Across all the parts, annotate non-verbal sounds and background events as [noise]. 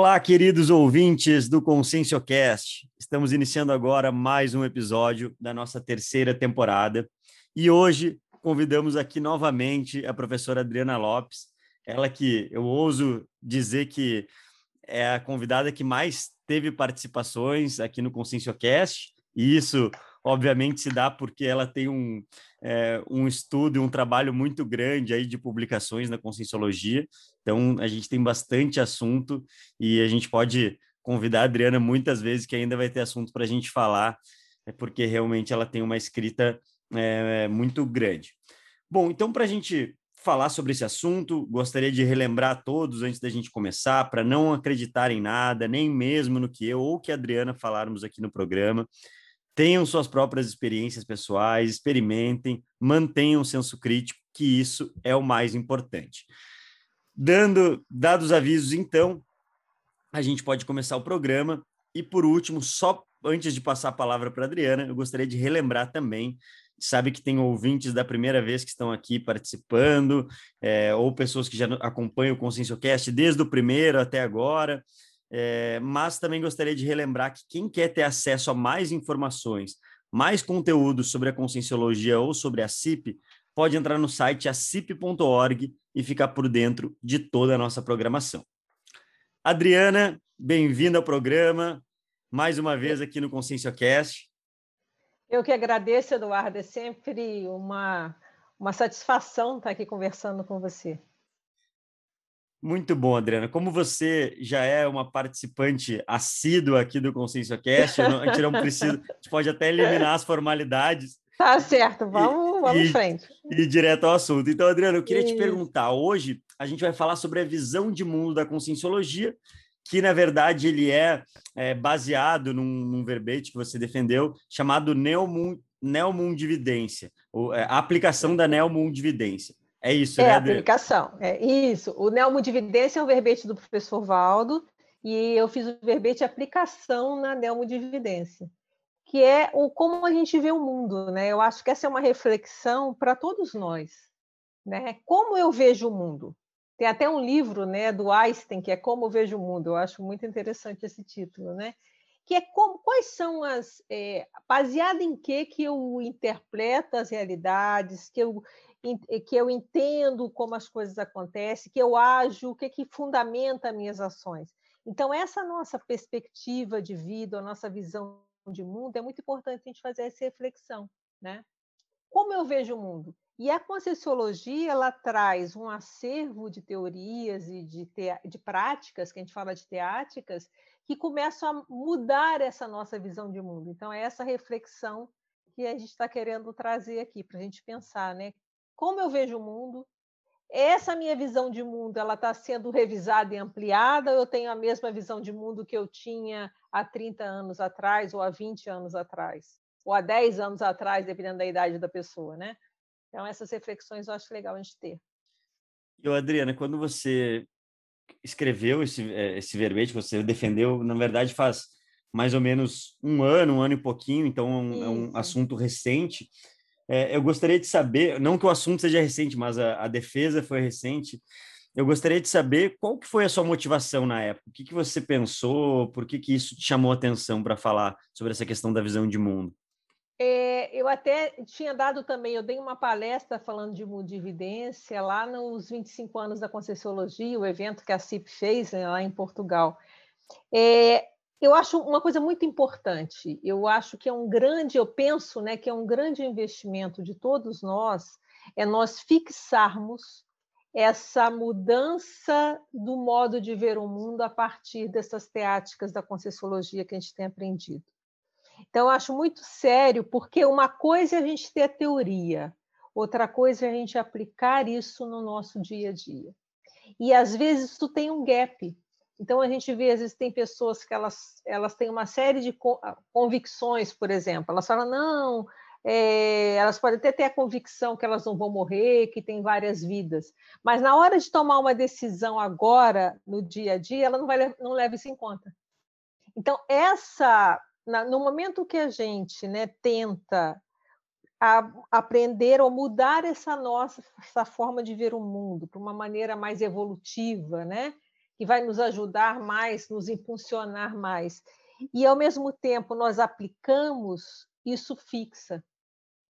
Olá, queridos ouvintes do ConsciencioCast. Estamos iniciando agora mais um episódio da nossa terceira temporada e hoje convidamos aqui novamente a professora Adriana Lopes, ela que eu ouso dizer que é a convidada que mais teve participações aqui no ConsciencioCast, e isso obviamente se dá porque ela tem um, é, um estudo e um trabalho muito grande aí de publicações na Conscienciologia, então a gente tem bastante assunto e a gente pode convidar a Adriana muitas vezes que ainda vai ter assunto para a gente falar, é porque realmente ela tem uma escrita é, muito grande. Bom, então para a gente falar sobre esse assunto, gostaria de relembrar a todos antes da gente começar, para não acreditar em nada, nem mesmo no que eu ou que a Adriana falarmos aqui no programa tenham suas próprias experiências pessoais, experimentem, mantenham o senso crítico, que isso é o mais importante. Dando dados os avisos, então, a gente pode começar o programa. E por último, só antes de passar a palavra para a Adriana, eu gostaria de relembrar também sabe que tem ouvintes da primeira vez que estão aqui participando, é, ou pessoas que já acompanham o ConsciencioCast desde o primeiro até agora. É, mas também gostaria de relembrar que quem quer ter acesso a mais informações, mais conteúdo sobre a Conscienciologia ou sobre a CIP, pode entrar no site acip.org e ficar por dentro de toda a nossa programação. Adriana, bem-vinda ao programa, mais uma vez aqui no ConsciencioCast. Eu que agradeço, Eduardo, é sempre uma, uma satisfação estar aqui conversando com você. Muito bom, Adriana. Como você já é uma participante assídua aqui do ConsciencioCast, a gente não precisa, a gente pode até eliminar as formalidades. Tá certo, vamos, e, vamos em frente. E direto ao assunto. Então, Adriana, eu queria Isso. te perguntar, hoje a gente vai falar sobre a visão de mundo da Conscienciologia, que na verdade ele é, é baseado num, num, verbete que você defendeu, chamado neomundividência, ou, é, a aplicação da neomundividência. É isso, é né, É aplicação, é isso. O neomodividência é o verbete do professor Valdo, e eu fiz o verbete aplicação na neomodividência, que é o como a gente vê o mundo, né? Eu acho que essa é uma reflexão para todos nós, né? Como eu vejo o mundo? Tem até um livro, né, do Einstein que é Como eu vejo o mundo. Eu acho muito interessante esse título, né? Que é como, quais são as é, baseado em que que eu interpreto as realidades, que eu que eu entendo como as coisas acontecem, que eu ajo, o que, que fundamenta minhas ações. Então, essa nossa perspectiva de vida, a nossa visão de mundo, é muito importante a gente fazer essa reflexão. Né? Como eu vejo o mundo? E a Conscienciologia ela traz um acervo de teorias e de, te... de práticas, que a gente fala de teáticas, que começam a mudar essa nossa visão de mundo. Então, é essa reflexão que a gente está querendo trazer aqui para a gente pensar, né? como eu vejo o mundo. Essa minha visão de mundo, ela está sendo revisada e ampliada, eu tenho a mesma visão de mundo que eu tinha há 30 anos atrás, ou há 20 anos atrás, ou há 10 anos atrás, dependendo da idade da pessoa, né? Então, essas reflexões eu acho legal a gente ter. E, Adriana, quando você escreveu esse, eh, esse verbete, você defendeu, na verdade, faz mais ou menos um ano, um ano e pouquinho, então é um, é um assunto recente. É, eu gostaria de saber, não que o assunto seja recente, mas a, a, defesa foi recente. Eu gostaria de saber qual que foi a sua motivação na época. O que, que você pensou? Por que, que isso te chamou a atenção para falar sobre essa questão da visão de mundo? É, eu até tinha dado também, eu dei uma palestra falando de mundividência lá nos 25 anos da Conscienciologia, o evento que a CIP fez né, lá em Portugal. É, eu acho uma coisa muito importante. Eu acho que é um grande, eu penso, né, que é um grande investimento de todos nós é nós fixarmos essa mudança do modo de ver o mundo a partir dessas teáticas da Conscienciologia que a gente tem aprendido. Então, acho muito sério, porque uma coisa é a gente ter a teoria, outra coisa é a gente aplicar isso no nosso dia a dia. E, às vezes, isso tem um gap, então, a gente vê, às vezes, tem pessoas que elas, elas têm uma série de ah, convicções, por exemplo. Elas falam, não, é, elas podem até ter a convicção que elas não vão morrer, que tem várias vidas, mas na hora de tomar uma decisão agora, no dia a dia, ela não, vai, não leva isso em conta. Então, essa, na, no momento que a gente né, tenta a, aprender ou mudar essa nossa essa forma de ver o mundo para uma maneira mais evolutiva, né? que vai nos ajudar mais, nos impulsionar mais. E, ao mesmo tempo, nós aplicamos, isso fixa.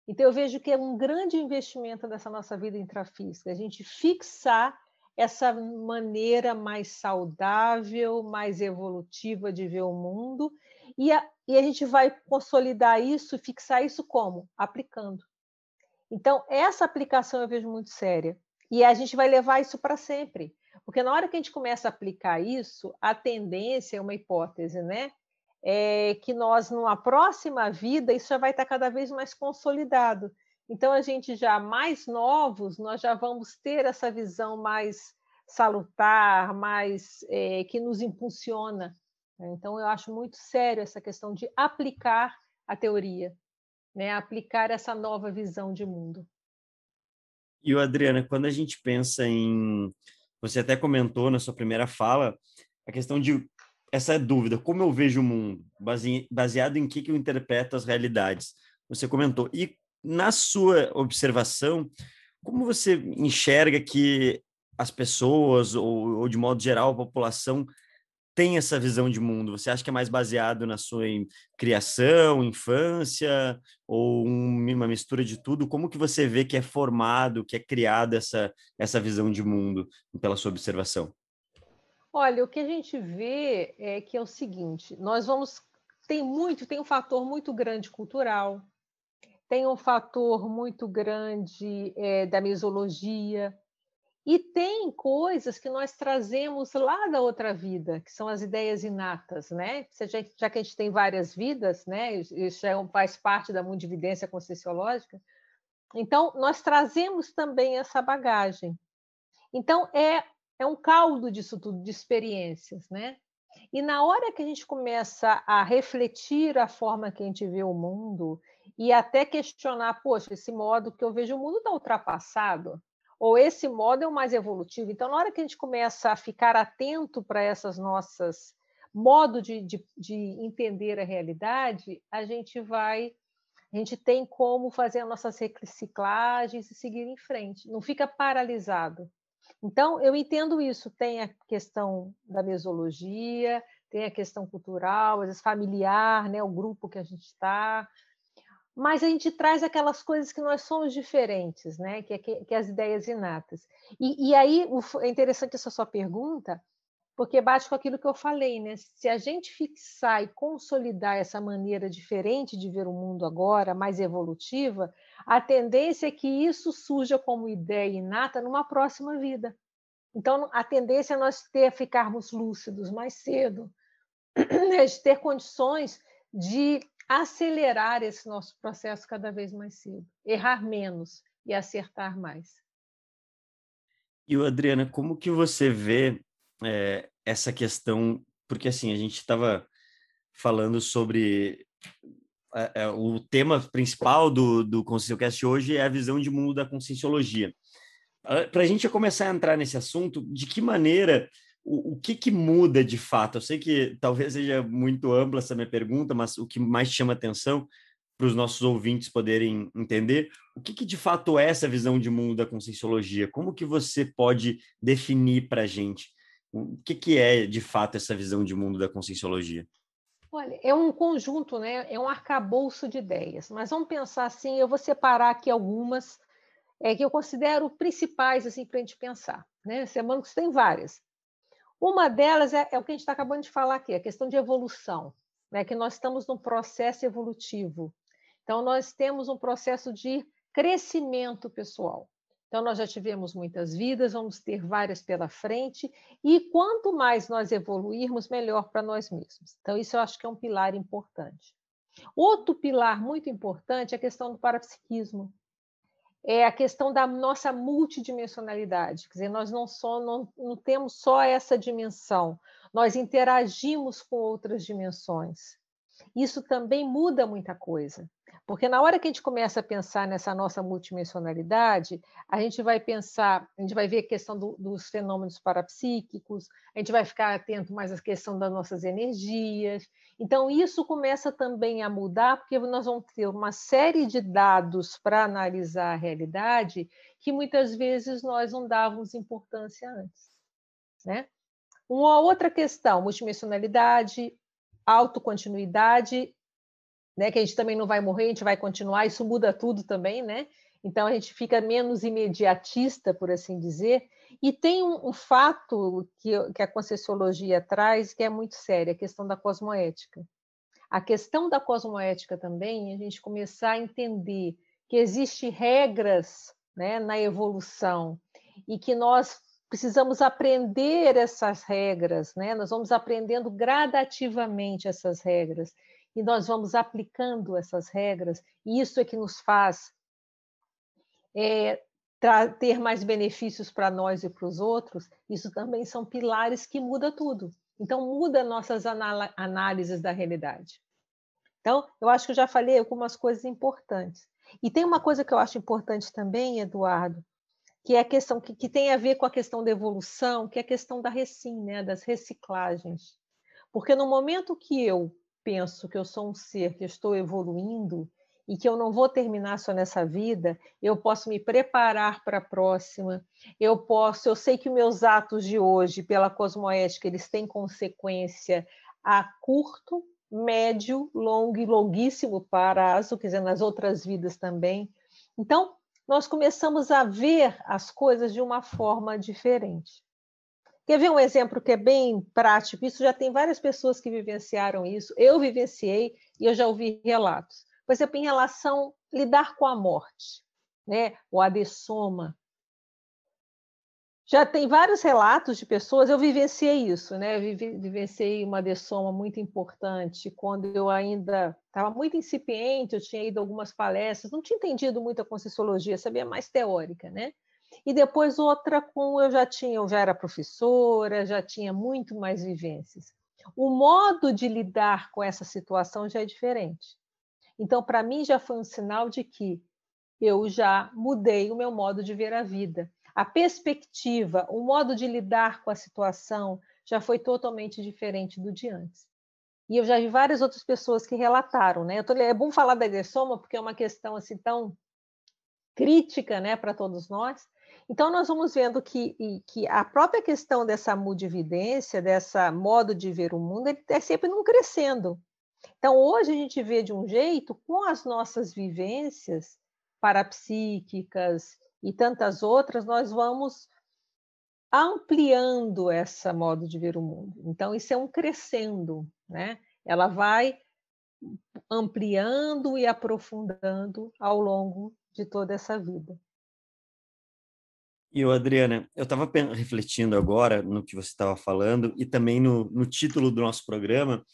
Então, eu vejo que é um grande investimento dessa nossa vida intrafísica, a gente fixar essa maneira mais saudável, mais evolutiva de ver o mundo, e a, e a gente vai consolidar isso, fixar isso como? Aplicando. Então, essa aplicação eu vejo muito séria. E a gente vai levar isso para sempre. Porque na hora que a gente começa a aplicar isso, a tendência, é uma hipótese, né? É que nós, numa próxima vida, isso já vai estar cada vez mais consolidado. Então, a gente já mais novos, nós já vamos ter essa visão mais salutar, mais é, que nos impulsiona. Então, eu acho muito sério essa questão de aplicar a teoria, né? aplicar essa nova visão de mundo. E Adriana, quando a gente pensa em, você até comentou na sua primeira fala a questão de essa dúvida, como eu vejo o mundo, baseado em que, que eu interpreto as realidades. Você comentou. E na sua observação, como você enxerga que as pessoas, ou, ou de modo geral, a população, tem essa visão de mundo? Você acha que é mais baseado na sua criação, infância, ou uma mistura de tudo? Como que você vê que é formado, que é criada essa, essa visão de mundo, pela sua observação? Olha, o que a gente vê é que é o seguinte: nós vamos. Tem muito, tem um fator muito grande cultural, tem um fator muito grande é, da mesologia, e tem coisas que nós trazemos lá da outra vida, que são as ideias inatas, né? Já que a gente tem várias vidas, né? Isso é faz parte da mundividência conscienciológica. Então, nós trazemos também essa bagagem. Então, é, é um caldo disso tudo, de experiências, né? E na hora que a gente começa a refletir a forma que a gente vê o mundo e até questionar, poxa, esse modo que eu vejo o mundo está ultrapassado, ou esse modo é o mais evolutivo. Então, na hora que a gente começa a ficar atento para essas nossas modo de, de, de, entender a realidade, a gente vai, a gente tem como fazer as nossas reciclagens e seguir em frente. Não fica paralisado. Então, eu entendo isso. Tem a questão da mesologia, tem a questão cultural, às vezes familiar, né, o grupo que a gente está, mas a gente traz aquelas coisas que nós somos diferentes, né? que, é, que, que as ideias inatas. E, e aí é interessante essa sua pergunta, porque bate com aquilo que eu falei, né? Se a gente fixar e consolidar essa maneira diferente de ver o mundo agora, mais evolutiva, a tendência é que isso surja como ideia inata numa próxima vida. Então, a tendência é nós ter, ficarmos lúcidos mais cedo, [clears throat] né? de ter condições de acelerar esse nosso processo cada vez mais cedo, errar menos e acertar mais. E Adriana, como que você vê é, essa questão? Porque assim a gente estava falando sobre é, é, o tema principal do, do ConscienciaCast hoje é a visão de mundo da conscienciologia. Para a gente começar a entrar nesse assunto, de que maneira o, o que, que muda de fato? Eu sei que talvez seja muito ampla essa minha pergunta, mas o que mais chama atenção para os nossos ouvintes poderem entender o que, que, de fato é essa visão de mundo da conscienciologia? Como que você pode definir para a gente o que, que é de fato essa visão de mundo da conscienciologia? Olha, é um conjunto, né? é um arcabouço de ideias, mas vamos pensar assim, eu vou separar aqui algumas é, que eu considero principais assim, para a gente pensar. Né? Semana que tem várias. Uma delas é, é o que a gente está acabando de falar aqui, a questão de evolução, né? que nós estamos num processo evolutivo. Então, nós temos um processo de crescimento pessoal. Então, nós já tivemos muitas vidas, vamos ter várias pela frente, e quanto mais nós evoluirmos, melhor para nós mesmos. Então, isso eu acho que é um pilar importante. Outro pilar muito importante é a questão do parapsiquismo, é a questão da nossa multidimensionalidade. Quer dizer, nós não, só, não, não temos só essa dimensão, nós interagimos com outras dimensões. Isso também muda muita coisa. Porque na hora que a gente começa a pensar nessa nossa multidimensionalidade, a gente vai pensar, a gente vai ver a questão do, dos fenômenos parapsíquicos, a gente vai ficar atento mais à questão das nossas energias. Então, isso começa também a mudar, porque nós vamos ter uma série de dados para analisar a realidade que muitas vezes nós não dávamos importância antes. Né? Uma outra questão, multidimensionalidade, autocontinuidade, né, que a gente também não vai morrer, a gente vai continuar, isso muda tudo também, né? Então a gente fica menos imediatista, por assim dizer. E tem um, um fato que, que a Conscienciologia traz que é muito sério, a questão da cosmoética. A questão da cosmoética também, a gente começar a entender que existem regras né, na evolução e que nós precisamos aprender essas regras, né? nós vamos aprendendo gradativamente essas regras e nós vamos aplicando essas regras, e isso é que nos faz é, ter mais benefícios para nós e para os outros, isso também são pilares que muda tudo. Então, muda nossas análises da realidade. Então, eu acho que eu já falei algumas coisas importantes. E tem uma coisa que eu acho importante também, Eduardo, que é a questão que, que tem a ver com a questão da evolução, que é a questão da recim, né, das reciclagens. Porque no momento que eu penso que eu sou um ser que estou evoluindo e que eu não vou terminar só nessa vida, eu posso me preparar para a próxima. Eu posso, eu sei que meus atos de hoje, pela cosmoética, eles têm consequência a curto, médio, longo e longuíssimo prazo, quer dizer, nas outras vidas também. Então, nós começamos a ver as coisas de uma forma diferente. Quer ver um exemplo que é bem prático? Isso já tem várias pessoas que vivenciaram isso. Eu vivenciei e eu já ouvi relatos. Por exemplo, em relação a lidar com a morte, né? o adessoma. Já tem vários relatos de pessoas, eu vivenciei isso, né? Eu vivenciei uma adessoma muito importante quando eu ainda estava muito incipiente, eu tinha ido a algumas palestras, não tinha entendido muito a Conscienciologia, sabia mais teórica, né? E depois outra com eu já tinha, eu já era professora, já tinha muito mais vivências. O modo de lidar com essa situação já é diferente. Então, para mim, já foi um sinal de que eu já mudei o meu modo de ver a vida. A perspectiva, o modo de lidar com a situação já foi totalmente diferente do de antes. E eu já vi várias outras pessoas que relataram, né? Tô, é bom falar da agressoma porque é uma questão assim tão crítica, né, para todos nós. Então, nós vamos vendo que, que a própria questão dessa mudividência, dessa modo de ver o mundo, ele é sempre não crescendo. Então, hoje a gente vê de um jeito, com as nossas vivências parapsíquicas e tantas outras, nós vamos ampliando essa modo de ver o mundo. Então, isso é um crescendo, né? Ela vai ampliando e aprofundando ao longo de toda essa vida. E o Adriana, eu estava refletindo agora no que você estava falando e também no, no título do nosso programa,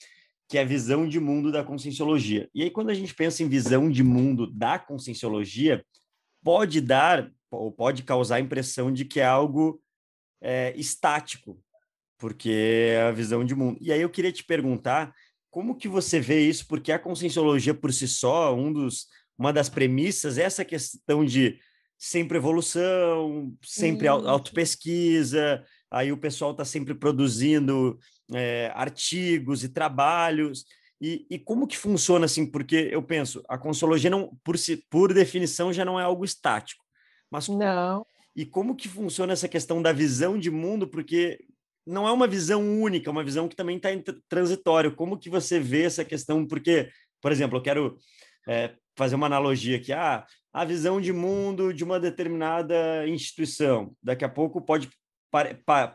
que é a visão de mundo da conscienciologia. E aí, quando a gente pensa em visão de mundo da conscienciologia, pode dar ou pode causar a impressão de que é algo é, estático, porque é a visão de mundo. E aí eu queria te perguntar como que você vê isso, porque a conscienciologia por si só, um dos, uma das premissas é essa questão de sempre evolução, sempre Isso. autopesquisa, aí o pessoal está sempre produzindo é, artigos e trabalhos. E, e, como que funciona assim? Porque eu penso, a consologia não, por, si, por definição, já não é algo estático. Mas não. E como que funciona essa questão da visão de mundo? Porque não é uma visão única, é uma visão que também está em transitório. Como que você vê essa questão? Porque, por exemplo, eu quero é, fazer uma analogia aqui. Ah, a visão de mundo de uma determinada instituição. Daqui a pouco pode,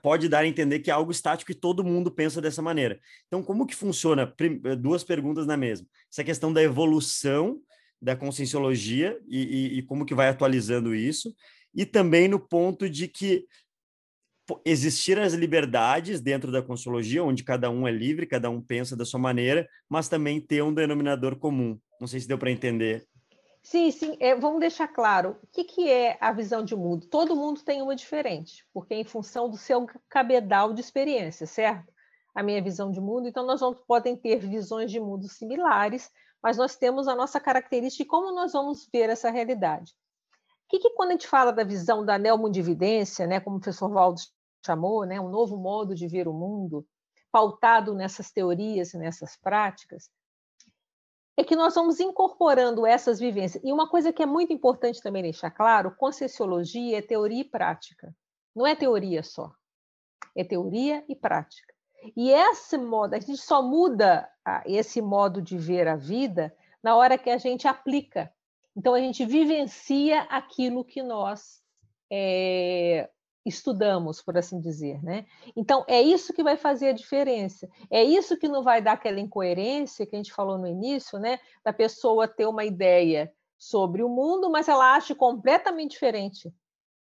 pode dar a entender que é algo estático e todo mundo pensa dessa maneira. Então, como que funciona? Duas perguntas na mesma. Essa questão da evolução da conscienciologia e, e, e como que vai atualizando isso, e também no ponto de que existir as liberdades dentro da conscienciologia, onde cada um é livre, cada um pensa da sua maneira, mas também ter um denominador comum. Não sei se deu para entender Sim, sim. É, vamos deixar claro o que, que é a visão de mundo. Todo mundo tem uma diferente, porque é em função do seu cabedal de experiência, certo? A minha visão de mundo. Então, nós vamos, podem ter visões de mundo similares, mas nós temos a nossa característica de como nós vamos ver essa realidade. O que, que quando a gente fala da visão da neomundividência, né, como o professor Valdo chamou, né, um novo modo de ver o mundo, pautado nessas teorias e nessas práticas, é que nós vamos incorporando essas vivências. E uma coisa que é muito importante também deixar claro: conscienciologia é teoria e prática, não é teoria só. é teoria e prática. E esse modo, a gente só muda esse modo de ver a vida na hora que a gente aplica. Então, a gente vivencia aquilo que nós é, estudamos, por assim dizer. Né? Então, é isso que vai fazer a diferença. É isso que não vai dar aquela incoerência que a gente falou no início, né? da pessoa ter uma ideia sobre o mundo, mas ela acha completamente diferente.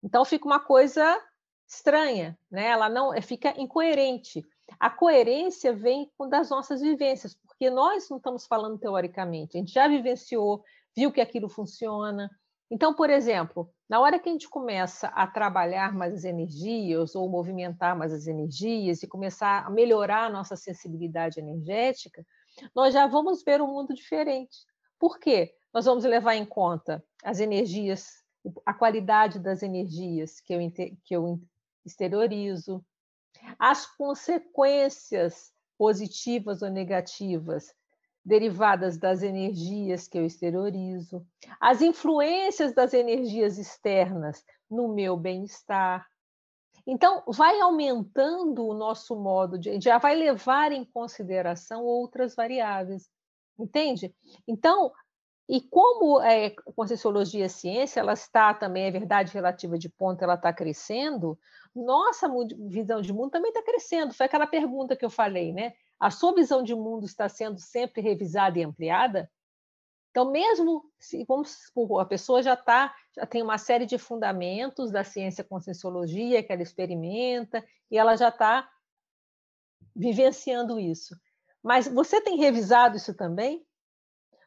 Então, fica uma coisa estranha, né? ela não fica incoerente. A coerência vem das nossas vivências, porque nós não estamos falando teoricamente, a gente já vivenciou, viu que aquilo funciona. Então, por exemplo, na hora que a gente começa a trabalhar mais as energias ou movimentar mais as energias e começar a melhorar a nossa sensibilidade energética, nós já vamos ver um mundo diferente. Por quê? Nós vamos levar em conta as energias, a qualidade das energias que eu, que eu exteriorizo, as consequências positivas ou negativas derivadas das energias que eu exteriorizo, as influências das energias externas no meu bem-estar. Então, vai aumentando o nosso modo de. Já vai levar em consideração outras variáveis, entende? Então, e como é, Conscienciologia é ciência, ela está também, é verdade relativa de ponto, ela está crescendo, nossa visão de mundo também está crescendo. Foi aquela pergunta que eu falei, né? A sua visão de mundo está sendo sempre revisada e ampliada? Então, mesmo se vamos supor, a pessoa já está, já tem uma série de fundamentos da ciência conscienciologia que ela experimenta e ela já está vivenciando isso. Mas você tem revisado isso também?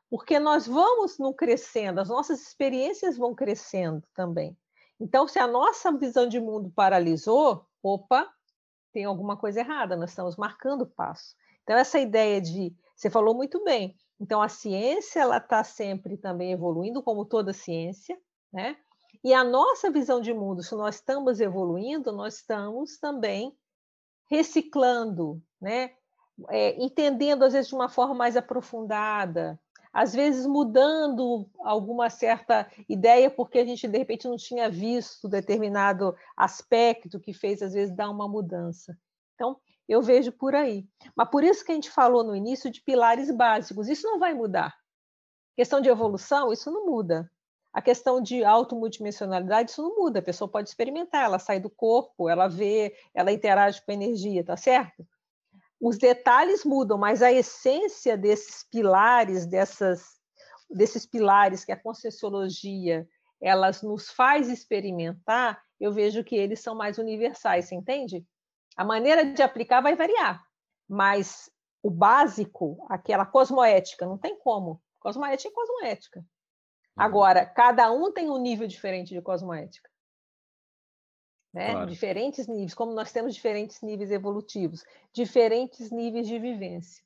Porque nós vamos no crescendo, as nossas experiências vão crescendo também. Então, se a nossa visão de mundo paralisou, opa, tem alguma coisa errada, nós estamos marcando o passo. Então, essa ideia de. Você falou muito bem. Então, a ciência ela está sempre também evoluindo, como toda ciência, né? E a nossa visão de mundo, se nós estamos evoluindo, nós estamos também reciclando, né? É, entendendo, às vezes, de uma forma mais aprofundada, às vezes mudando alguma certa ideia, porque a gente de repente não tinha visto determinado aspecto que fez, às vezes, dar uma mudança. Então, eu vejo por aí. Mas por isso que a gente falou no início de pilares básicos, isso não vai mudar. Questão de evolução, isso não muda. A questão de automultidimensionalidade, isso não muda. A pessoa pode experimentar, ela sai do corpo, ela vê, ela interage com a energia, tá certo? Os detalhes mudam, mas a essência desses pilares, dessas, desses pilares que a Conscienciologia elas nos faz experimentar, eu vejo que eles são mais universais, você entende? A maneira de aplicar vai variar, mas o básico, aquela cosmoética, não tem como. Cosmoética é cosmoética. Uhum. Agora, cada um tem um nível diferente de cosmoética né? Claro. Diferentes níveis, como nós temos diferentes níveis evolutivos, diferentes níveis de vivência.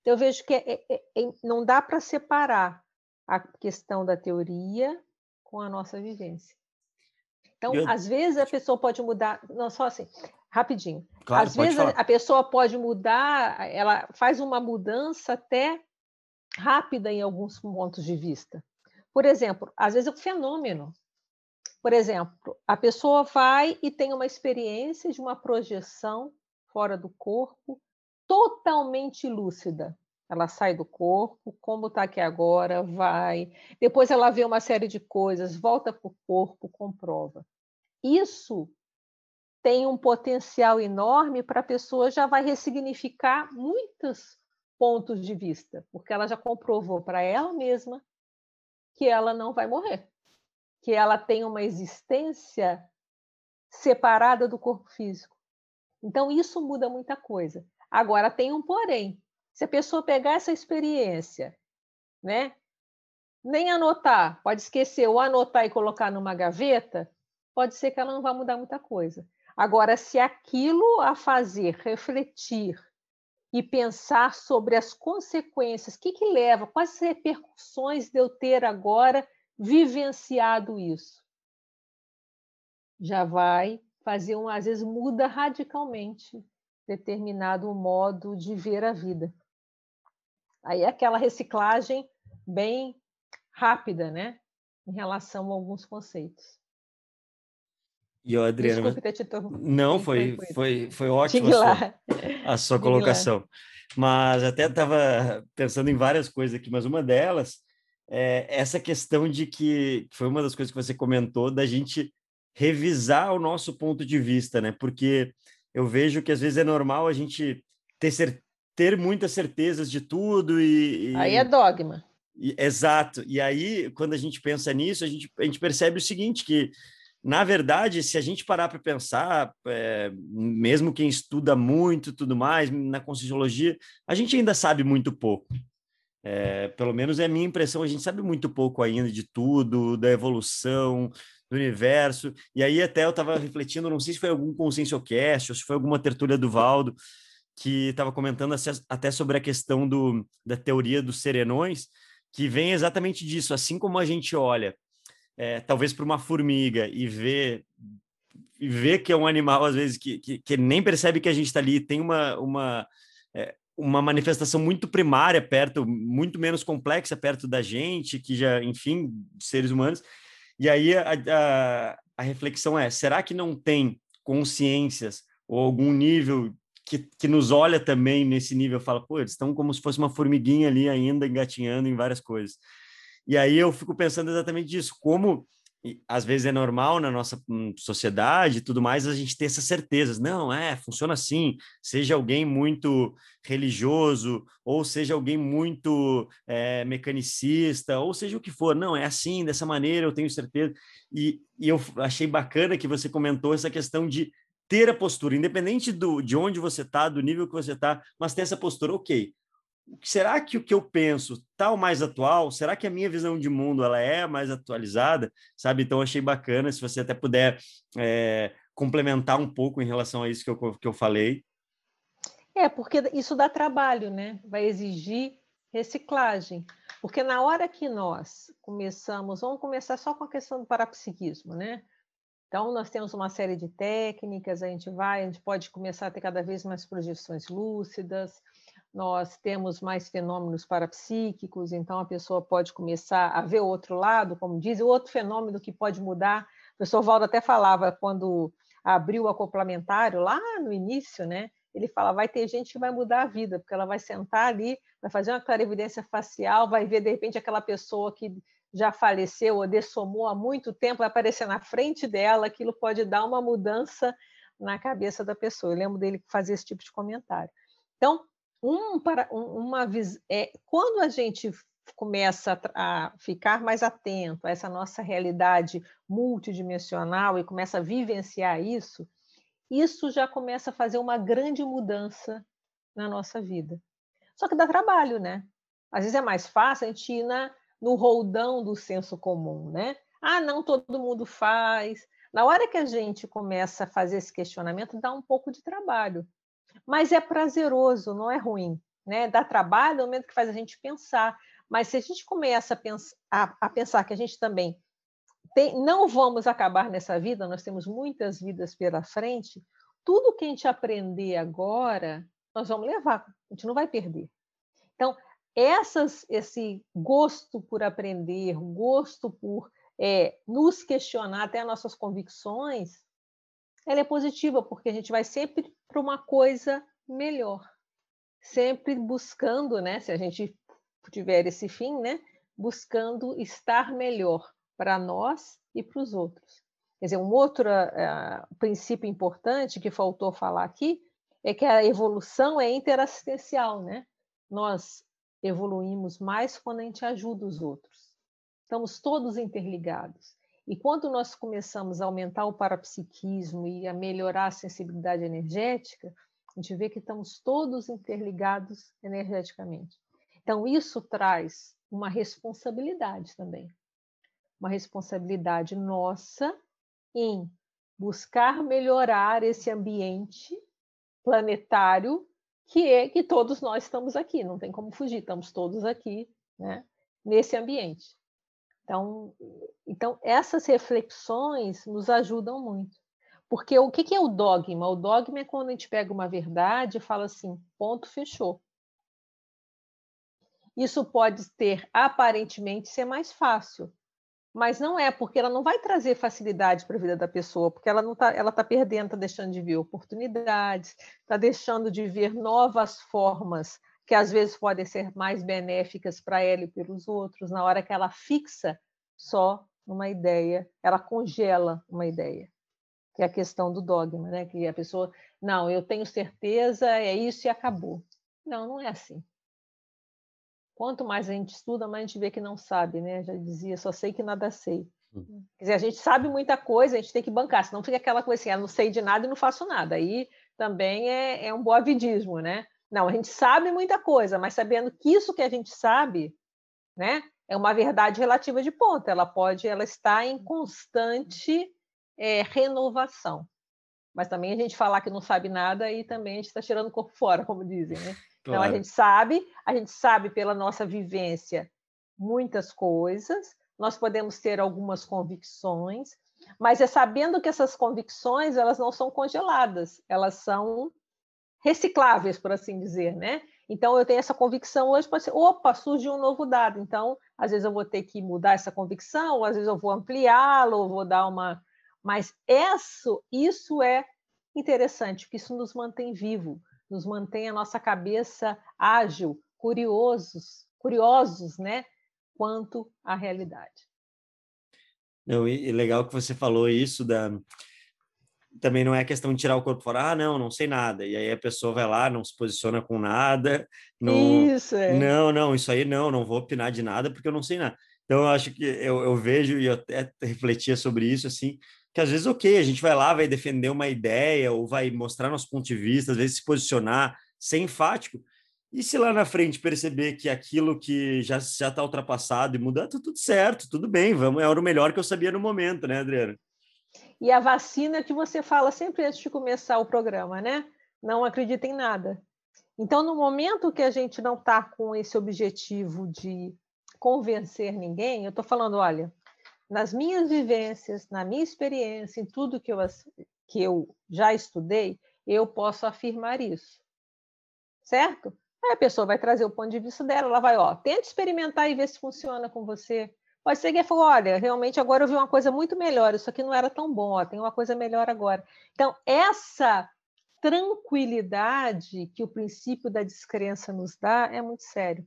Então, eu vejo que é, é, é, não dá para separar a questão da teoria com a nossa vivência. Então, eu... às vezes a pessoa pode mudar, não só assim, rapidinho. Claro, às vezes falar. a pessoa pode mudar, ela faz uma mudança até rápida em alguns pontos de vista. Por exemplo, às vezes é um fenômeno. Por exemplo, a pessoa vai e tem uma experiência de uma projeção fora do corpo totalmente lúcida. Ela sai do corpo, como está aqui agora, vai. Depois ela vê uma série de coisas, volta para o corpo, comprova. Isso tem um potencial enorme para a pessoa já vai ressignificar muitos pontos de vista, porque ela já comprovou para ela mesma que ela não vai morrer que ela tem uma existência separada do corpo físico. Então, isso muda muita coisa. Agora, tem um porém. Se a pessoa pegar essa experiência, né, nem anotar, pode esquecer, ou anotar e colocar numa gaveta, pode ser que ela não vá mudar muita coisa. Agora, se aquilo a fazer refletir e pensar sobre as consequências, o que, que leva, quais repercussões de eu ter agora vivenciado isso, já vai fazer um, às vezes muda radicalmente determinado modo de ver a vida. Aí é aquela reciclagem bem rápida, né, em relação a alguns conceitos. E o Adriano, não foi foi, foi, foi ótimo a sua, a sua colocação. Mas até estava pensando em várias coisas aqui, mas uma delas é essa questão de que foi uma das coisas que você comentou da gente revisar o nosso ponto de vista, né? Porque eu vejo que às vezes é normal a gente ter, cer ter muitas certezas de tudo e, e... aí é dogma. E, exato. E aí, quando a gente pensa nisso, a gente, a gente percebe o seguinte, que, na verdade, se a gente parar para pensar, é, mesmo quem estuda muito tudo mais, na Conscienciologia, a gente ainda sabe muito pouco. É, pelo menos é a minha impressão, a gente sabe muito pouco ainda de tudo, da evolução, do universo. E aí até eu estava refletindo, não sei se foi algum Conscienciocast ou se foi alguma tertúlia do Valdo, que estava comentando até sobre a questão do, da teoria dos serenões, que vem exatamente disso. Assim como a gente olha, é, talvez para uma formiga e vê, e vê que é um animal, às vezes, que, que, que nem percebe que a gente está ali, tem uma, uma, é, uma manifestação muito primária perto, muito menos complexa perto da gente, que já, enfim, seres humanos. E aí a, a, a reflexão é: será que não tem consciências ou algum nível que, que nos olha também nesse nível, fala, pô, eles estão como se fosse uma formiguinha ali ainda engatinhando em várias coisas. E aí eu fico pensando exatamente disso, como às vezes é normal na nossa hum, sociedade e tudo mais a gente ter essas certezas. Não, é, funciona assim. Seja alguém muito religioso, ou seja alguém muito é, mecanicista, ou seja o que for. Não, é assim, dessa maneira, eu tenho certeza. E, e eu achei bacana que você comentou essa questão de ter a postura, independente do, de onde você está, do nível que você está, mas ter essa postura, ok. Será que o que eu penso está o mais atual? Será que a minha visão de mundo ela é mais atualizada? Sabe? Então, achei bacana se você até puder é, complementar um pouco em relação a isso que eu, que eu falei. É, porque isso dá trabalho, né? Vai exigir reciclagem. Porque na hora que nós começamos, vamos começar só com a questão do parapsiquismo, né? Então, nós temos uma série de técnicas, a gente vai, a gente pode começar a ter cada vez mais projeções lúcidas, nós temos mais fenômenos parapsíquicos, então a pessoa pode começar a ver o outro lado, como diz, o outro fenômeno que pode mudar. O professor Valdo até falava quando abriu o acoplamentário, lá no início, né? Ele fala, vai ter gente que vai mudar a vida, porque ela vai sentar ali, vai fazer uma clarividência facial, vai ver, de repente, aquela pessoa que já faleceu ou dessomou há muito tempo, vai aparecer na frente dela, aquilo pode dar uma mudança na cabeça da pessoa. Eu lembro dele fazer esse tipo de comentário. Então, um, para, uma é, quando a gente começa a, ficar mais atento a essa nossa realidade multidimensional e começa a vivenciar isso, isso já começa a fazer uma grande mudança na nossa vida. Só que dá trabalho, né? Às vezes é mais fácil a gente ir na, no roldão do senso comum, né? Ah, não todo mundo faz. Na hora que a gente começa a fazer esse questionamento, dá um pouco de trabalho. Mas é prazeroso, não é ruim. Né? Dá trabalho no momento que faz a gente pensar. Mas se a gente começa a, pensar, a, a pensar que a gente também tem, não vamos acabar nessa vida, nós temos muitas vidas pela frente, tudo que a gente aprender agora, nós vamos levar, a gente não vai perder. Então, essas, esse gosto por aprender, gosto por é, nos questionar até nossas convicções, ela é positiva, porque a gente vai sempre para uma coisa melhor. Sempre buscando, né, se a gente tiver esse fim, né, buscando estar melhor para nós e para os outros. Quer dizer, um outro uh, princípio importante que faltou falar aqui é que a evolução é interassistencial, né? Nós evoluímos mais quando a gente ajuda os outros. Estamos todos interligados. E quando nós começamos a aumentar o parapsiquismo e a melhorar a sensibilidade energética, a gente vê que estamos todos interligados energeticamente. Então, isso traz uma responsabilidade também. Uma responsabilidade nossa em buscar melhorar esse ambiente planetário que é que todos nós estamos aqui, não tem como fugir, estamos todos aqui, né, nesse ambiente. Então, então essas reflexões nos ajudam muito. Porque o que é o dogma? O dogma é quando a gente pega uma verdade e fala assim, ponto, fechou. Isso pode ter, aparentemente, ser mais fácil, Mas não é, porque ela não vai trazer facilidade para a vida da pessoa, porque ela não tá, ela está perdendo, está deixando de ver oportunidades, está deixando de ver novas formas que às vezes podem ser mais benéficas para ela e para os outros, na hora que ela fixa só uma ideia, ela congela uma ideia, que é a questão do dogma, né? Que a pessoa, não, eu tenho certeza, é isso e acabou. Não, não é assim. Quanto mais a gente estuda, mais a gente vê que não sabe, né? Já dizia, só sei que nada sei. Hum. Quer dizer, a gente sabe muita coisa, a gente tem que bancar, senão fica aquela coisa assim, ah, não sei de nada e não faço nada. Aí também é, é um boavidismo, né? Não, a gente sabe muita coisa, mas sabendo que isso que a gente sabe, né, é uma verdade relativa de ponta. Ela pode, ela está em constante é, renovação. Mas também a gente falar que não sabe nada e também a gente está tirando o corpo fora, como dizem, né? Claro. [laughs] Então a gente sabe, a gente sabe pela nossa vivência muitas coisas, nós podemos ter algumas convicções, mas é sabendo que essas convicções elas não são congeladas, elas são recicláveis, por assim dizer, né? Então eu tenho essa convicção hoje, pode ser, opa, surge um novo dado. Então, às vezes eu vou ter que mudar essa convicção, às vezes eu vou ampliá-lo, vou dar uma. Mas isso, isso é interessante, porque isso nos mantém vivo nos mantém a nossa cabeça ágil, curiosos, curiosos, né, quanto à realidade. Não, e, e legal que você falou isso da também não é questão de tirar o corpo fora, ah, não, não sei nada. E aí a pessoa vai lá, não se posiciona com nada. Não, isso, é. Não, não, isso aí não, não vou opinar de nada porque eu não sei nada. Então eu acho que eu, eu vejo e eu até refletia sobre isso, assim, que às vezes, ok, a gente vai lá, vai defender uma ideia ou vai mostrar nosso ponto de vista, às vezes se posicionar, ser enfático. E se lá na frente perceber que aquilo que já já está ultrapassado e mudar, tá tudo certo, tudo bem, vamos, era o melhor que eu sabia no momento, né, Adriana? E a vacina que você fala sempre antes de começar o programa, né? Não acredita em nada. Então, no momento que a gente não está com esse objetivo de convencer ninguém, eu estou falando, olha, nas minhas vivências, na minha experiência, em tudo que eu, que eu já estudei, eu posso afirmar isso. Certo? Aí a pessoa vai trazer o ponto de vista dela, ela vai, ó, tenta experimentar e ver se funciona com você. Pode ser que ele falou, olha, realmente agora eu vi uma coisa muito melhor, isso aqui não era tão bom, ó, tem uma coisa melhor agora. Então, essa tranquilidade que o princípio da descrença nos dá é muito sério.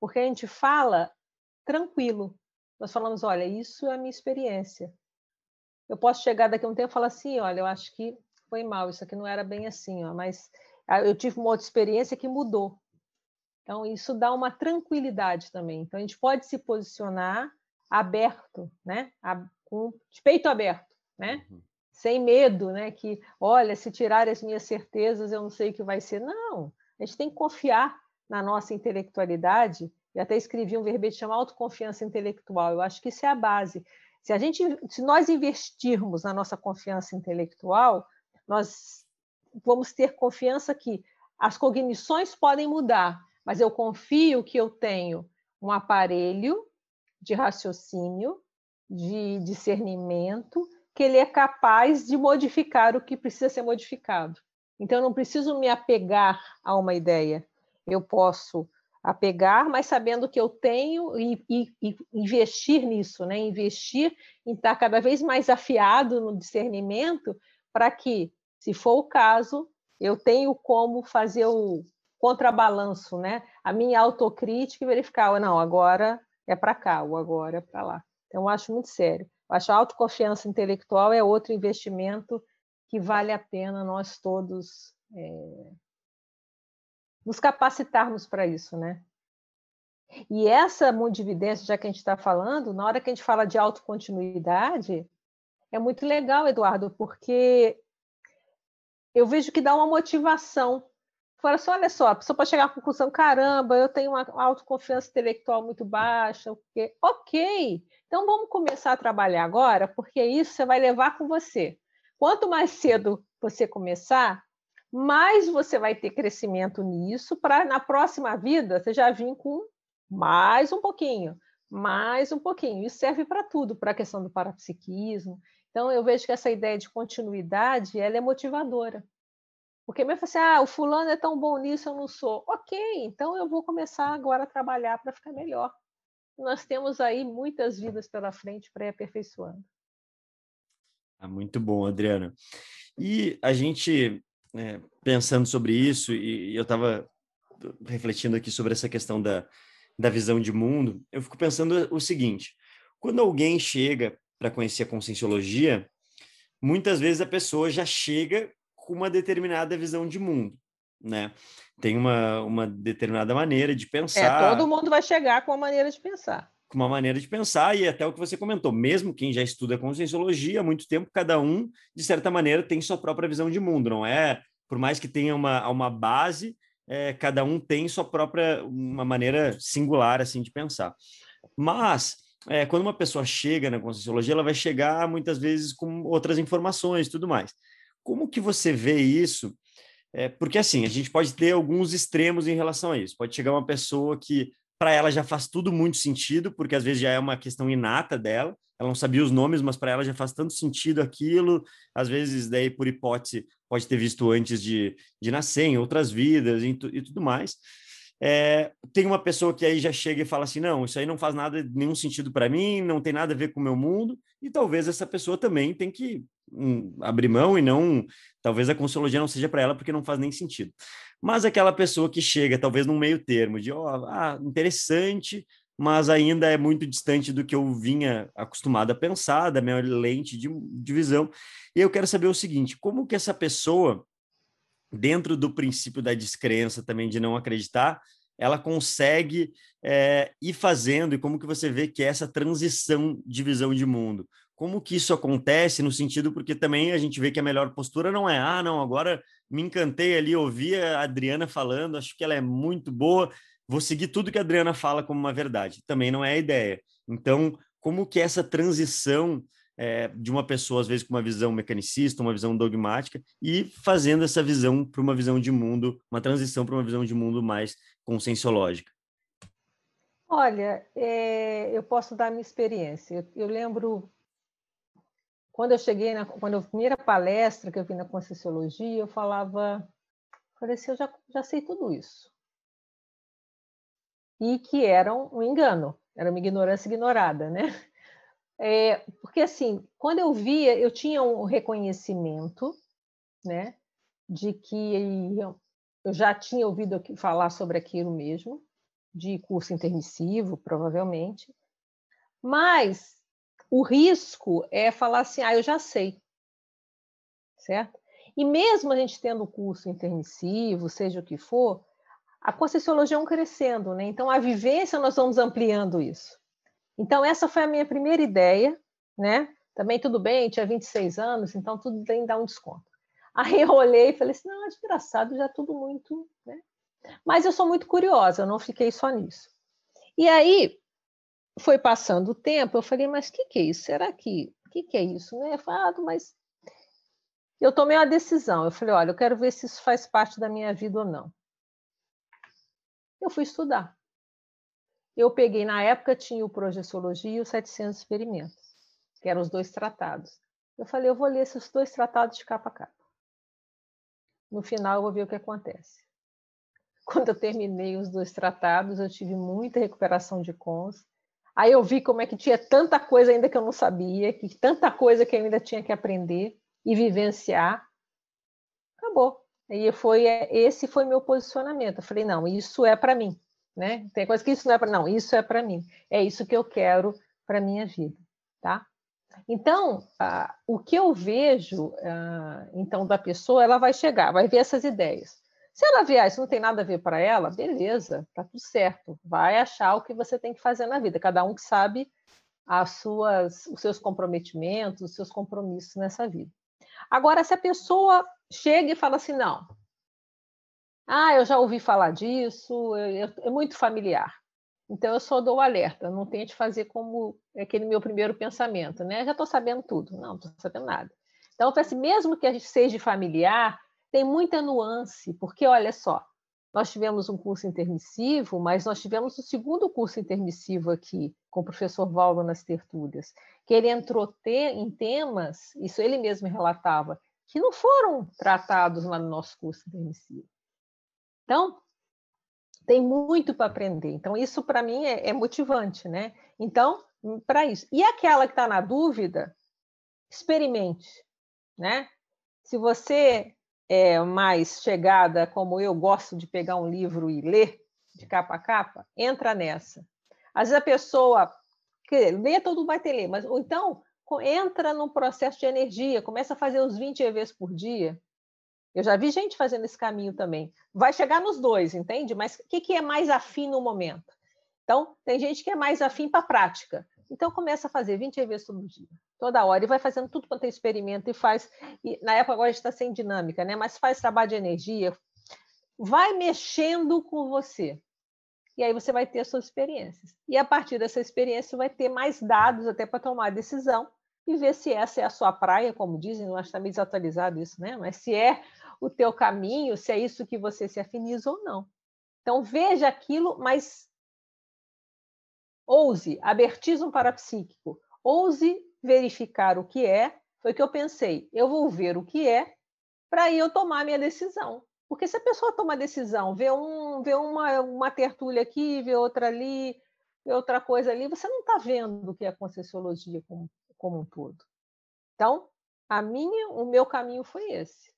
Porque a gente fala tranquilo, nós falamos, olha, isso é a minha experiência. Eu posso chegar daqui a um tempo e falar assim, olha, eu acho que foi mal, isso aqui não era bem assim, ó, mas ah, eu tive uma outra experiência que mudou. Então, isso dá uma tranquilidade também. Então, a gente pode se posicionar aberto, né? Com de peito aberto, né? Uhum. Sem medo, né? Que, olha, se tirar as minhas certezas, eu não sei o que vai ser. Não, a gente tem que confiar na nossa intelectualidade e até escrevi um verbete chamado autoconfiança intelectual. Eu acho que isso é a base. Se a gente, se nós investirmos na nossa confiança intelectual, nós vamos ter confiança que as cognições podem mudar, mas eu confio que eu tenho um aparelho de raciocínio, de discernimento, que ele é capaz de modificar o que precisa ser modificado. Então, eu não preciso me apegar a uma ideia. Eu posso apegar, mas sabendo que eu tenho e, e, e, investir nisso, né? Investir em estar cada vez mais afiado no discernimento para que, se for o caso, eu tenho como fazer o contrabalanço, né? A minha autocrítica e verificar, não, agora é para cá, ou agora é para lá. Então, eu acho muito sério. Eu acho a autoconfiança intelectual é outro investimento que vale a pena nós todos é, nos capacitarmos para isso, né? E essa mundividência, já que a gente está falando, na hora que a gente fala de autocontinuidade, é muito legal, Eduardo, porque eu vejo que dá uma motivação. Fala assim, olha só, a pessoa pode chegar à conclusão, caramba, eu tenho uma autoconfiança intelectual muito baixa, porque, ok, então vamos começar a trabalhar agora, porque isso você vai levar com você. Quanto mais cedo você começar, mais você vai ter crescimento nisso para na próxima vida você já vir com mais um pouquinho, mais um pouquinho. Isso serve para tudo, para a questão do parapsiquismo. Então eu vejo que essa ideia de continuidade ela é motivadora. Porque me fala assim, ah, o fulano é tão bom nisso, eu não sou. Ok, então eu vou começar agora a trabalhar para ficar melhor. nós temos aí muitas vidas pela frente para ir aperfeiçoando. Ah, muito bom, Adriana. E a gente, né, pensando sobre isso, e, e eu estava refletindo aqui sobre essa questão da, da visão de mundo, eu fico pensando o seguinte: quando alguém chega para conhecer a conscienciologia, muitas vezes a pessoa já chega com uma determinada visão de mundo, né? Tem uma, uma determinada maneira de pensar. É, todo mundo vai chegar com uma maneira de pensar. Com uma maneira de pensar, e até o que você comentou, mesmo quem já estuda conscienciologia há muito tempo, cada um, de certa maneira, tem sua própria visão de mundo, não é? Por mais que tenha uma, uma base, é, cada um tem sua própria, uma maneira singular, assim, de pensar. Mas, é, quando uma pessoa chega na Conscienciologia, ela vai chegar, muitas vezes, com outras informações e tudo mais. Como que você vê isso? É, porque, assim, a gente pode ter alguns extremos em relação a isso. Pode chegar uma pessoa que, para ela, já faz tudo muito sentido, porque às vezes já é uma questão inata dela, ela não sabia os nomes, mas para ela já faz tanto sentido aquilo. Às vezes, daí, por hipótese, pode ter visto antes de, de nascer, em outras vidas e, e tudo mais. É, tem uma pessoa que aí já chega e fala assim: não, isso aí não faz nada, nenhum sentido para mim, não tem nada a ver com o meu mundo, e talvez essa pessoa também tem que hum, abrir mão e não. Talvez a consciologia não seja para ela porque não faz nem sentido. Mas aquela pessoa que chega, talvez num meio termo, de ó, oh, ah, interessante, mas ainda é muito distante do que eu vinha acostumado a pensar, da minha lente de, de visão. E eu quero saber o seguinte: como que essa pessoa, dentro do princípio da descrença também de não acreditar, ela consegue é, ir fazendo e como que você vê que é essa transição de visão de mundo? Como que isso acontece no sentido porque também a gente vê que a melhor postura não é ah não agora me encantei ali ouvi a Adriana falando acho que ela é muito boa vou seguir tudo que a Adriana fala como uma verdade. Também não é a ideia. Então, como que essa transição é, de uma pessoa, às vezes, com uma visão mecanicista, uma visão dogmática, e fazendo essa visão para uma visão de mundo, uma transição para uma visão de mundo mais conscienciológica? Olha, é, eu posso dar minha experiência. Eu, lembro quando eu cheguei na quando a primeira palestra que eu vi na Conscienciologia, eu falava, falei assim, eu já, já sei tudo isso e que eram um engano, era uma ignorância ignorada, né? É, porque assim, quando eu via, eu tinha um reconhecimento, né, de que eu já tinha ouvido falar sobre aquilo mesmo, de curso intermissivo, provavelmente, mas o risco é falar assim, ah, eu já sei, certo? E mesmo a gente tendo curso intermissivo, seja o que for, a conscienciologia é um crescendo, né? Então, a vivência, nós vamos ampliando isso. Então, essa foi a minha primeira ideia, né? Também tudo bem, tinha 26 anos, então tudo tem dar um desconto. [laughs] Aí eu olhei e falei assim, não, é engraçado, já tudo muito, né? Mas eu sou muito curiosa, eu não fiquei só nisso. E aí, foi passando o tempo, eu falei, mas o que, que é isso? Será que, o que, que é isso? Né? Eu falei, ah, mas eu tomei uma decisão. Eu falei, olha, eu quero ver se isso faz parte da minha vida ou não eu fui estudar. Eu peguei, na época, tinha o Projeciologia e os 700 Experimentos, que eram os dois tratados. Eu falei, eu vou ler esses dois tratados de capa a capa. No final, eu vou ver o que acontece. [laughs] Quando eu terminei os dois tratados, eu tive muita recuperação de cons. Aí eu vi como é que tinha tanta coisa ainda que eu não sabia, que tanta coisa que eu ainda tinha que aprender e vivenciar. Acabou. E foi é, esse foi meu posicionamento. Eu falei, não, isso é para mim, né? Tem coisa que isso não é para não, isso é para mim. É isso que eu quero para minha vida, tá? Então, o que eu vejo, então, da pessoa, ela vai chegar, vai ver essas ideias. Se ela vier, ah, isso não tem nada a ver para ela, beleza, tá tudo certo. Vai achar o que você tem que fazer na vida. Cada um que sabe as suas, os seus comprometimentos, os seus compromissos nessa vida. Agora, se a pessoa chega e fala assim: não, ah, eu já ouvi falar disso, é, muito familiar. Então eu só dou o alerta, não tente fazer como aquele meu primeiro pensamento, né? Já estou sabendo tudo. Não, não estou sabendo nada. Então, assim, mesmo que a gente seja familiar, tem muita nuance, porque olha só, nós tivemos um curso intermissivo, mas nós tivemos o segundo curso intermissivo aqui, com o professor Valdo nas tertúlias, que ele entrou te em temas, isso ele mesmo relatava, que não foram tratados lá no nosso curso intermissivo. Então, tem muito para aprender. Então, isso para mim é, é, motivante, né? Então, para isso. E aquela que está na dúvida, experimente, né? Se você é mais chegada, como eu gosto de pegar um livro e ler de capa a capa, entra nessa. Às vezes a pessoa quer lê todo vai ter ler, mas ou então entra num processo de energia, começa a fazer os 20 EVs por dia. Eu já vi gente fazendo esse caminho também. Vai chegar nos dois, entende? Mas o que, que é mais afim no momento? Então, tem gente que é mais afim para a prática. Então, começa a fazer 20 EVs todo dia, toda hora, e vai fazendo tudo quanto é experimento, e faz. E, na época, agora a gente está sem dinâmica, né? mas faz trabalho de energia, vai mexendo com você. E aí você vai ter as suas experiências. E a partir dessa experiência, você vai ter mais dados até para tomar a decisão e ver se essa é a sua praia, como dizem, não acho que está meio desatualizado isso, né? Mas se é o teu caminho, se é isso que você se afiniza ou não. Então, veja aquilo, mas ouse, abertismo parapsíquico, ouse verificar o que é, foi o que eu pensei, eu vou ver o que é, para eu tomar minha decisão. Porque se a pessoa toma decisão, vê, um, vê uma, uma tertúlia aqui, vê outra ali, vê outra coisa ali, você não está vendo o que é a Conscienciologia como, como um todo. Então, a minha, o meu caminho foi esse.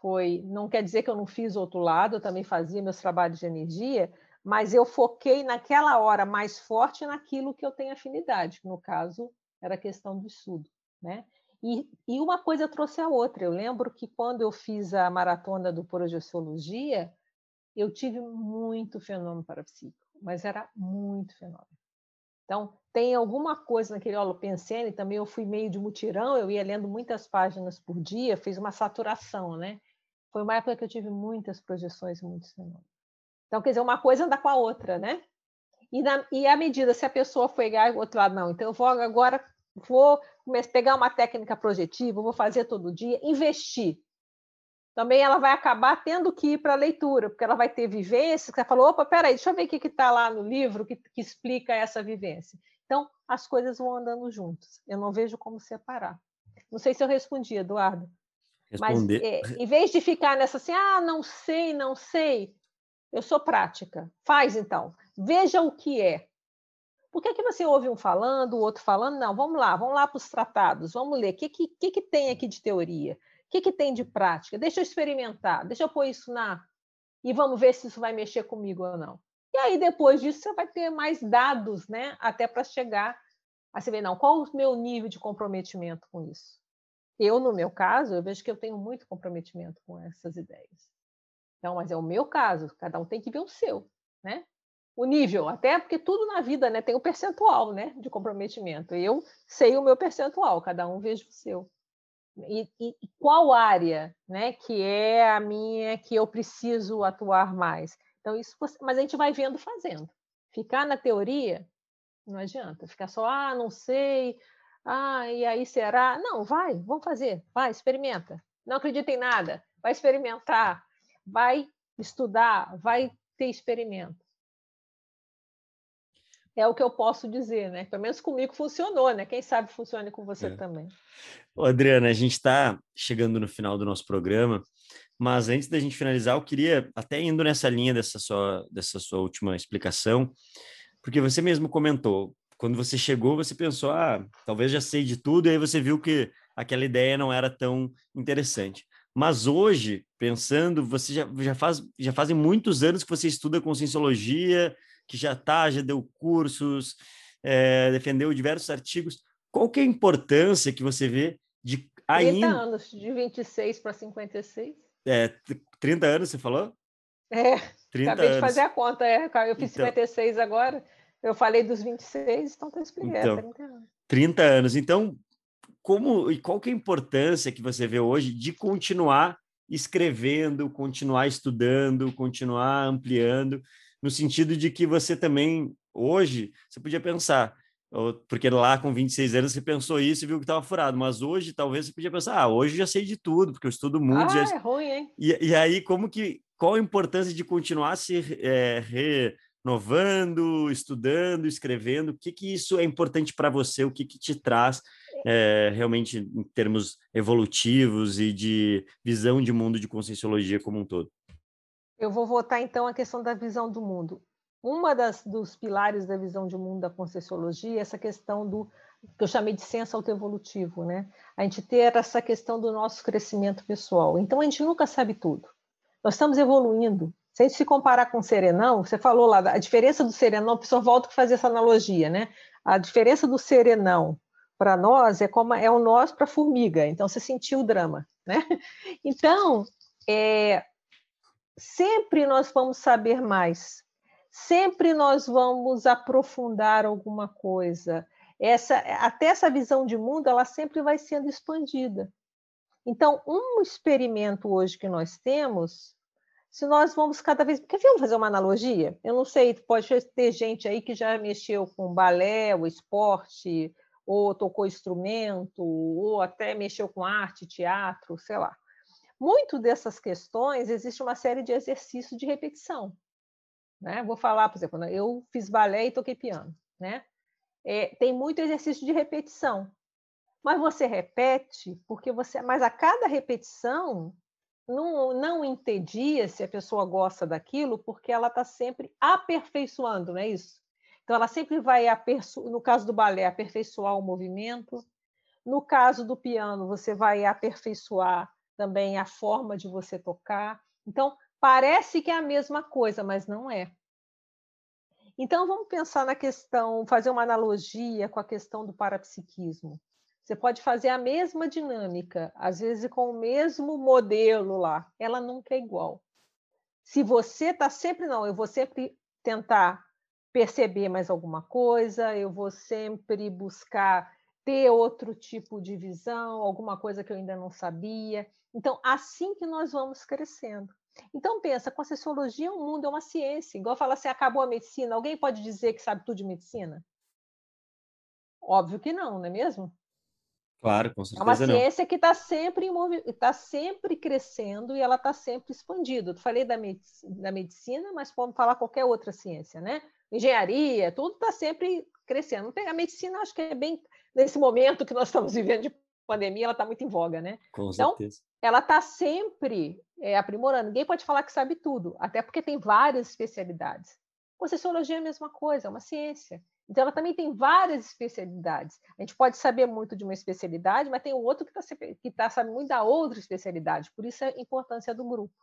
Foi, não quer dizer que eu não fiz outro lado, eu também fazia meus trabalhos de energia, mas eu foquei naquela hora mais forte naquilo que eu tenho afinidade, que no caso era a questão do estudo, né? E, e uma coisa trouxe a outra. Eu lembro que quando eu fiz a maratona do Projeciologia, eu tive muito fenômeno parapsíquico, mas era muito fenômeno. Então, tem alguma coisa naquele holopensene, também eu fui meio de mutirão, eu ia lendo muitas páginas por dia, fiz uma saturação, né? Foi uma época que eu tive muitas projeções, muitos fenômenos. Então, quer dizer, uma coisa anda com a outra, né? E, na, e à medida, se a pessoa igual o outro lado, não, então eu vou agora, vou pegar uma técnica projetiva, vou fazer todo dia, investir. Também ela vai acabar tendo que ir para a leitura, porque ela vai ter vivência, você falou, opa, peraí, deixa eu ver o que está lá no livro que, que explica essa vivência. Então, as coisas vão andando juntas. Eu não vejo como separar. Não sei se eu respondi, Eduardo. Responder. Mas, é, em vez de ficar nessa assim, ah, não sei, não sei, eu sou prática. Faz então. Veja o que é. Por que, que você ouve um falando, o outro falando? Não, vamos lá, vamos lá para os tratados, vamos ler. O que, que, que, que tem aqui de teoria? O que, que tem de prática? Deixa eu experimentar, deixa eu pôr isso na. E vamos ver se isso vai mexer comigo ou não. E aí, depois disso, você vai ter mais dados, né? Até para chegar a saber, não, qual o meu nível de comprometimento com isso? Eu, no meu caso, eu vejo que eu tenho muito comprometimento com essas ideias. Então, mas é o meu caso, cada um tem que ver o seu, né? O nível, até porque tudo na vida né, tem um percentual né, de comprometimento. Eu sei o meu percentual, cada um veja o seu. E, e, qual área né, que é a minha que eu preciso atuar mais? Então, isso, mas a gente vai vendo fazendo. Ficar na teoria não adianta. Ficar só, ah, não sei, ah, e aí será? Não, vai, vamos fazer, vai, experimenta. Não acredita em nada, vai experimentar vai estudar, vai ter experimento. É o que eu posso dizer, né? Pelo menos comigo funcionou, né? Quem sabe funcione com você é. também. Ô, Adriana, a gente está chegando no final do nosso programa, mas antes da gente finalizar, eu queria, até indo nessa linha dessa sua, dessa sua última explicação, porque você mesmo comentou, quando você chegou, você pensou, ah, talvez já sei de tudo, e aí você viu que aquela ideia não era tão interessante. Mas hoje, pensando, você já, já, faz, já fazem muitos anos que você estuda conscienciologia, que já está, já deu cursos, é, defendeu diversos artigos. Qual que é a importância que você vê de ainda... 30 anos, de 26 para 56. É, 30 anos, você falou? É, 30 acabei anos. de fazer a conta, é, eu fiz então... 56 agora, eu falei dos 26, então está explicando, então, 30 anos. 30 anos. Então, como e qual que é a importância que você vê hoje de continuar escrevendo, continuar estudando, continuar ampliando, no sentido de que você também hoje você podia pensar, porque lá com 26 anos você pensou isso e viu que estava furado, mas hoje talvez você podia pensar, ah, hoje já sei de tudo, porque eu estudo muito. Ah, já... é ruim, hein? E, e aí, como que, qual a importância de continuar se é, renovando, estudando, escrevendo? O que que isso é importante para você? O que que te traz é, realmente em termos evolutivos e de visão de mundo de conscienciologia como um todo? Eu vou voltar então à questão da visão do mundo. Uma das dos pilares da visão de mundo da Conscienciologia é essa questão do que eu chamei de senso autoevolutivo, né? A gente ter essa questão do nosso crescimento pessoal. Então a gente nunca sabe tudo. Nós estamos evoluindo. Se a gente se comparar com o serenão, você falou lá a diferença do serenão, o professor volta a fazer essa analogia, né? A diferença do serenão para nós é como é o nós para a formiga. Então você sentiu o drama, né? [laughs] Então, é, sempre nós vamos saber mais. Sempre nós vamos aprofundar alguma coisa essa, até essa visão de mundo, ela sempre vai sendo expandida. Então, um experimento hoje que nós temos, se nós vamos cada vez. Ver, vamos fazer uma analogia? Eu não sei, pode ter gente aí que já mexeu com balé, o esporte, ou tocou instrumento, ou até mexeu com arte, teatro, sei lá. Muito dessas questões existe uma série de exercícios de repetição. Né? Vou falar, por exemplo, eu fiz balé e toquei piano. Né? é, tem muito exercício de repetição. Mas você repete porque você. Mas a cada repetição não, não entendia se a pessoa gosta daquilo, porque ela está sempre aperfeiçoando, não é isso? Então, ela sempre vai, no caso do balé, aperfeiçoar o movimento. No caso do piano, você vai aperfeiçoar também a forma de você tocar. Então, parece que é a mesma coisa, mas não é. Então, vamos pensar na questão, fazer uma analogia com a questão do parapsiquismo. Você pode fazer a mesma dinâmica, às vezes com o mesmo modelo lá, ela nunca é igual. Se você está sempre, não, eu vou sempre tentar perceber mais alguma coisa, eu vou sempre buscar ter outro tipo de visão, alguma coisa que eu ainda não sabia. Então, assim que nós vamos crescendo. Então, pensa, com a sociologia um mundo, é uma ciência. Igual fala assim, acabou a medicina. Alguém pode dizer que sabe tudo de medicina? Óbvio que não, não é mesmo? Claro, com certeza. É uma ciência não. que está sempre, tá sempre crescendo e ela está sempre expandindo. Eu falei da, da medicina, mas podemos falar qualquer outra ciência, né? Engenharia, tudo está sempre crescendo. A medicina, acho que é bem nesse momento que nós estamos vivendo de pandemia, ela está muito em voga, né? Com então, certeza. ela está sempre é, aprimorando. Ninguém pode falar que sabe tudo, até porque tem várias especialidades. Concessiologia é a mesma coisa, é uma ciência. Então, ela também tem várias especialidades. A gente pode saber muito de uma especialidade, mas tem outro que está que tá sabendo muito da outra especialidade. Por isso a importância do grupo.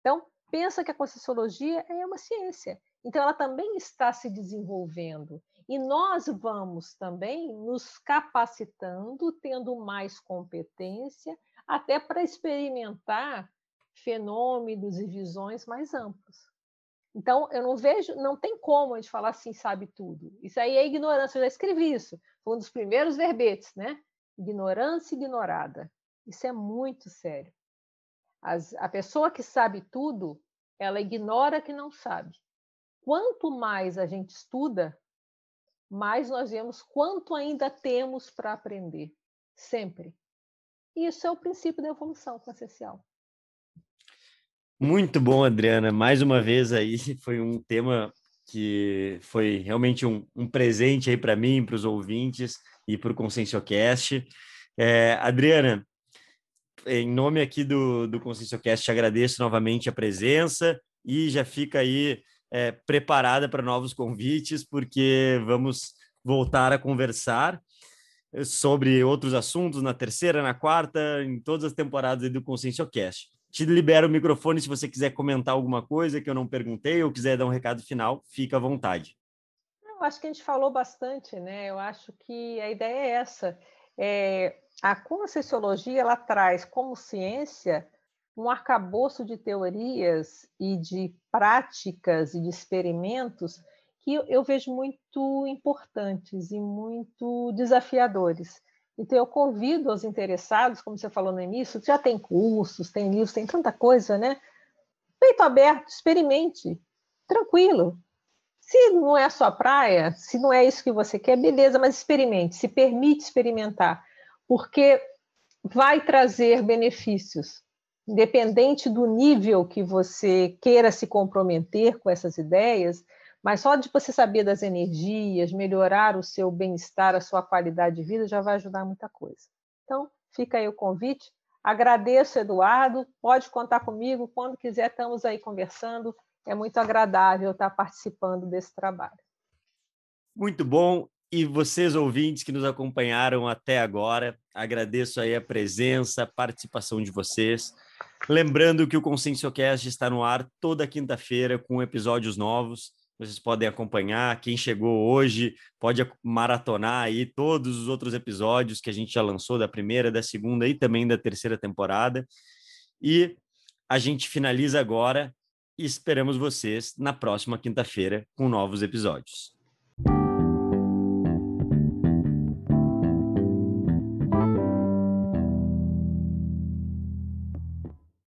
Então, pensa que a Concessiologia é uma ciência. Então, ela também está se desenvolvendo. E nós vamos também nos capacitando, tendo mais competência, até para experimentar fenômenos e visões mais amplos. Então, eu não vejo, não tem como a gente falar assim, sabe tudo. Isso aí é ignorância, eu já escrevi isso. Foi um dos primeiros verbetes, né? Ignorância ignorada. Isso é muito sério. As, a pessoa que sabe tudo, ela ignora que não sabe. Quanto mais a gente estuda, mais nós vemos quanto ainda temos para aprender, sempre. Isso é o princípio da evolução consciencial. Muito bom, Adriana. Mais uma vez aí [laughs] foi um tema que foi realmente um, um presente aí para mim, para os ouvintes e para o Conscienciocast. É, Adriana, em nome aqui do, do Conscienciocast, te agradeço novamente a presença e já fica aí é, preparada para novos convites, porque vamos voltar a conversar sobre outros assuntos na terceira, na quarta, em todas as temporadas do Conscienciocast. Te libero o microfone se você quiser comentar alguma coisa que eu não perguntei ou quiser dar um recado final, fica à vontade. Eu acho que a gente falou bastante, né? Eu acho que a ideia é essa. É, a conscienciologia ela traz como ciência um arcabouço de teorias e de práticas e de experimentos que eu vejo muito importantes e muito desafiadores. Então, eu convido os interessados, como você falou no início, já tem cursos, tem livros, tem tanta coisa, né? Peito aberto, experimente, tranquilo. Se não é a sua praia, se não é isso que você quer, beleza, mas experimente, se permite experimentar, porque vai trazer benefícios independente do nível que você queira se comprometer com essas ideias, mas só de você saber das energias, melhorar o seu bem-estar, a sua qualidade de vida, já vai ajudar muita coisa. Então, fica aí o convite. Agradeço, Eduardo. Pode contar comigo. Quando quiser, estamos aí conversando. É muito agradável estar participando desse trabalho. Muito bom. E vocês, ouvintes que nos acompanharam até agora, agradeço aí a presença, a participação de vocês. Lembrando que o Conscienciocast está no ar toda quinta-feira com episódios novos. Vocês podem acompanhar. Quem chegou hoje pode maratonar aí todos os outros episódios que a gente já lançou da primeira, da segunda e também da terceira temporada. E a gente finaliza agora e esperamos vocês na próxima quinta-feira com novos episódios.